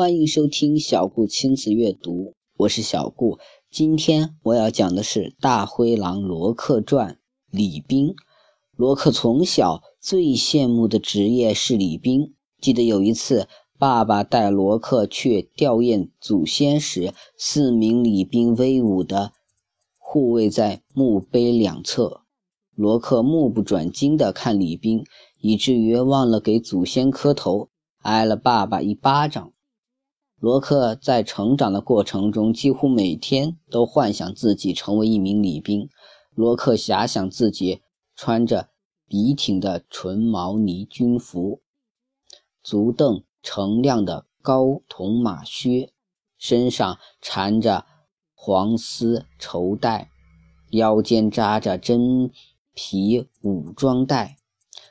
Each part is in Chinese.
欢迎收听小顾亲子阅读，我是小顾。今天我要讲的是《大灰狼罗克传》。礼兵，罗克从小最羡慕的职业是礼兵。记得有一次，爸爸带罗克去吊唁祖先时，四名礼兵威武地护卫在墓碑两侧。罗克目不转睛地看礼兵，以至于忘了给祖先磕头，挨了爸爸一巴掌。罗克在成长的过程中，几乎每天都幻想自己成为一名礼兵。罗克遐想自己穿着笔挺的纯毛呢军服，足蹬澄亮的高筒马靴，身上缠着黄丝绸带，腰间扎着真皮武装带，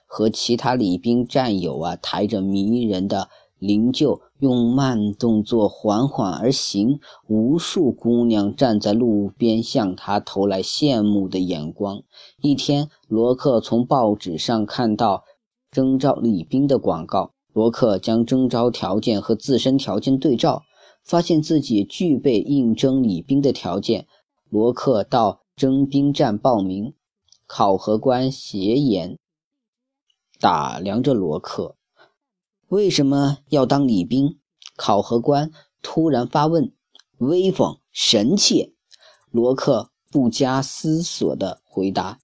和其他礼兵战友啊，抬着迷人的。灵柩用慢动作缓缓而行，无数姑娘站在路边向他投来羡慕的眼光。一天，罗克从报纸上看到征召礼兵的广告。罗克将征召条件和自身条件对照，发现自己具备应征礼兵的条件。罗克到征兵站报名，考核官斜眼打量着罗克。为什么要当礼兵？考核官突然发问。威风神气，罗克不加思索地回答：“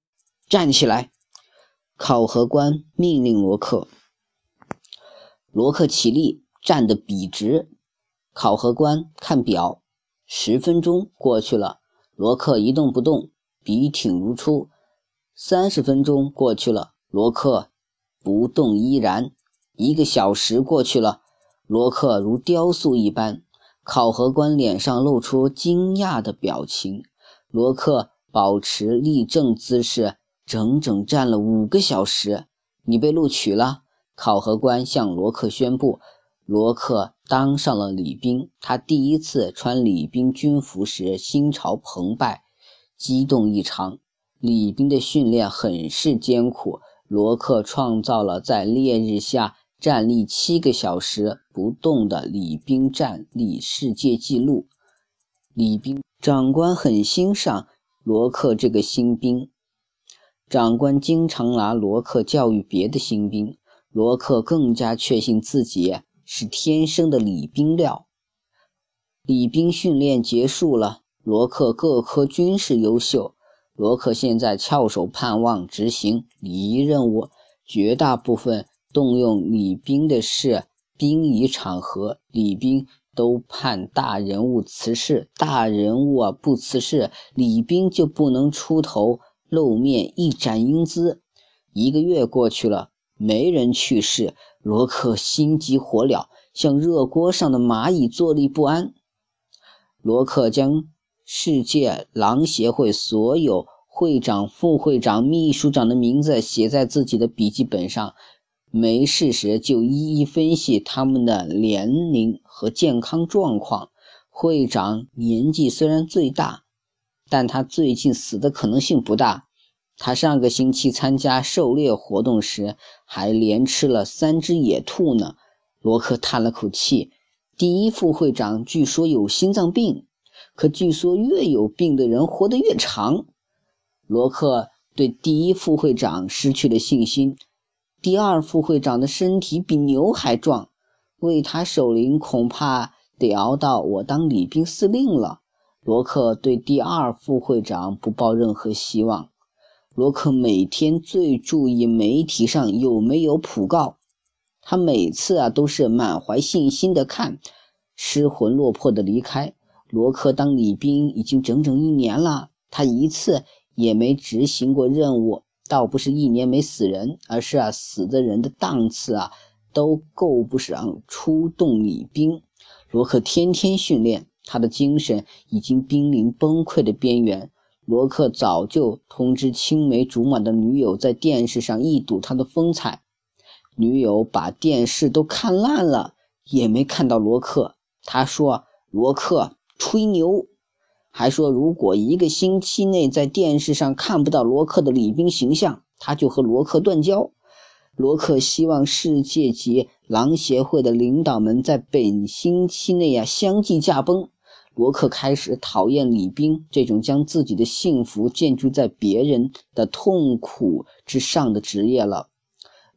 站起来！”考核官命令罗克。罗克起立，站得笔直。考核官看表，十分钟过去了，罗克一动不动，笔挺如初。三十分钟过去了，罗克不动依然。一个小时过去了，罗克如雕塑一般。考核官脸上露出惊讶的表情。罗克保持立正姿势，整整站了五个小时。你被录取了，考核官向罗克宣布。罗克当上了礼兵。他第一次穿礼兵军服时，心潮澎湃，激动异常。礼兵的训练很是艰苦。罗克创造了在烈日下。站立七个小时不动的礼兵站立世界纪录。礼兵长官很欣赏罗克这个新兵，长官经常拿罗克教育别的新兵。罗克更加确信自己是天生的礼兵料。礼兵训练结束了，罗克各科均是优秀。罗克现在翘首盼望执行礼仪任务，绝大部分。动用礼兵的事兵仪场合，礼兵都盼大人物辞世，大人物啊不辞世，礼兵就不能出头露面一展英姿。一个月过去了，没人去世，罗克心急火燎，像热锅上的蚂蚁，坐立不安。罗克将世界狼协会所有会长、副会长、秘书长的名字写在自己的笔记本上。没事时就一一分析他们的年龄和健康状况。会长年纪虽然最大，但他最近死的可能性不大。他上个星期参加狩猎活动时还连吃了三只野兔呢。罗克叹了口气。第一副会长据说有心脏病，可据说越有病的人活得越长。罗克对第一副会长失去了信心。第二副会长的身体比牛还壮，为他守灵恐怕得熬到我当礼兵司令了。罗克对第二副会长不抱任何希望。罗克每天最注意媒体上有没有讣告，他每次啊都是满怀信心的看，失魂落魄的离开。罗克当礼兵已经整整一年了，他一次也没执行过任务。倒不是一年没死人，而是啊，死的人的档次啊，都够不上出动礼兵。罗克天天训练，他的精神已经濒临崩溃的边缘。罗克早就通知青梅竹马的女友，在电视上一睹他的风采。女友把电视都看烂了，也没看到罗克。他说：“罗克吹牛。”还说，如果一个星期内在电视上看不到罗克的礼宾形象，他就和罗克断交。罗克希望世界级狼协会的领导们在本星期内呀相继驾崩。罗克开始讨厌李斌这种将自己的幸福建筑在别人的痛苦之上的职业了。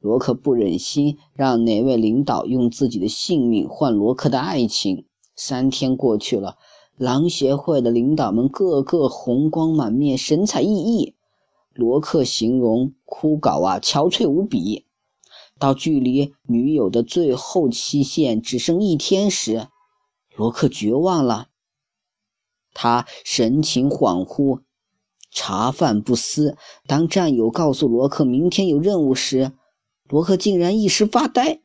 罗克不忍心让哪位领导用自己的性命换罗克的爱情。三天过去了，狼协会的领导们个个红光满面，神采奕奕。罗克形容枯槁啊，憔悴无比。到距离女友的最后期限只剩一天时，罗克绝望了。他神情恍惚，茶饭不思。当战友告诉罗克明天有任务时，罗克竟然一时发呆。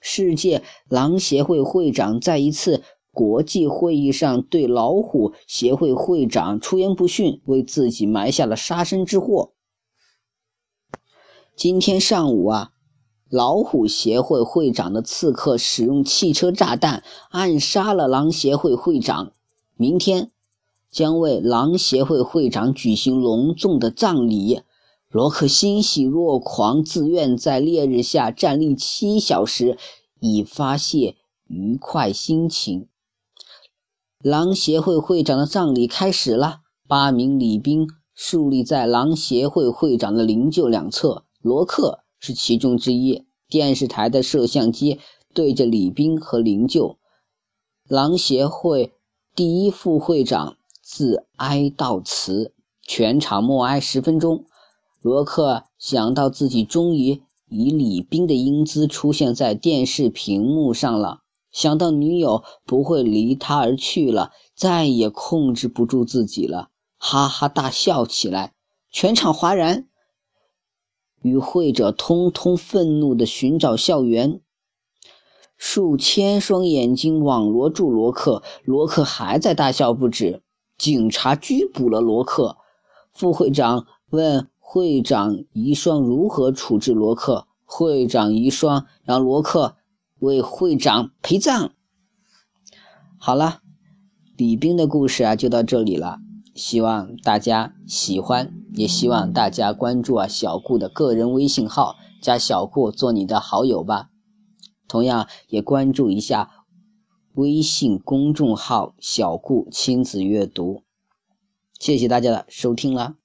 世界狼协会会长在一次国际会议上对老虎协会会长出言不逊，为自己埋下了杀身之祸。今天上午啊，老虎协会会长的刺客使用汽车炸弹暗杀了狼协会会长。明天。将为狼协会会长举行隆重的葬礼。罗克欣喜若狂，自愿在烈日下站立七小时，以发泄愉快心情。狼协会会长的葬礼开始了。八名礼宾竖立在狼协会会长的灵柩两侧，罗克是其中之一。电视台的摄像机对着礼宾和灵柩。狼协会第一副会长。自哀悼词，全场默哀十分钟。罗克想到自己终于以李斌的英姿出现在电视屏幕上了，想到女友不会离他而去了，再也控制不住自己了，哈哈大笑起来。全场哗然，与会者通通愤怒地寻找校园，数千双眼睛网罗住罗克，罗克还在大笑不止。警察拘捕了罗克。副会长问会长遗孀如何处置罗克。会长遗孀让罗克为会长陪葬。好了，李斌的故事啊就到这里了。希望大家喜欢，也希望大家关注啊小顾的个人微信号，加小顾做你的好友吧。同样也关注一下。微信公众号“小顾亲子阅读”，谢谢大家的收听了。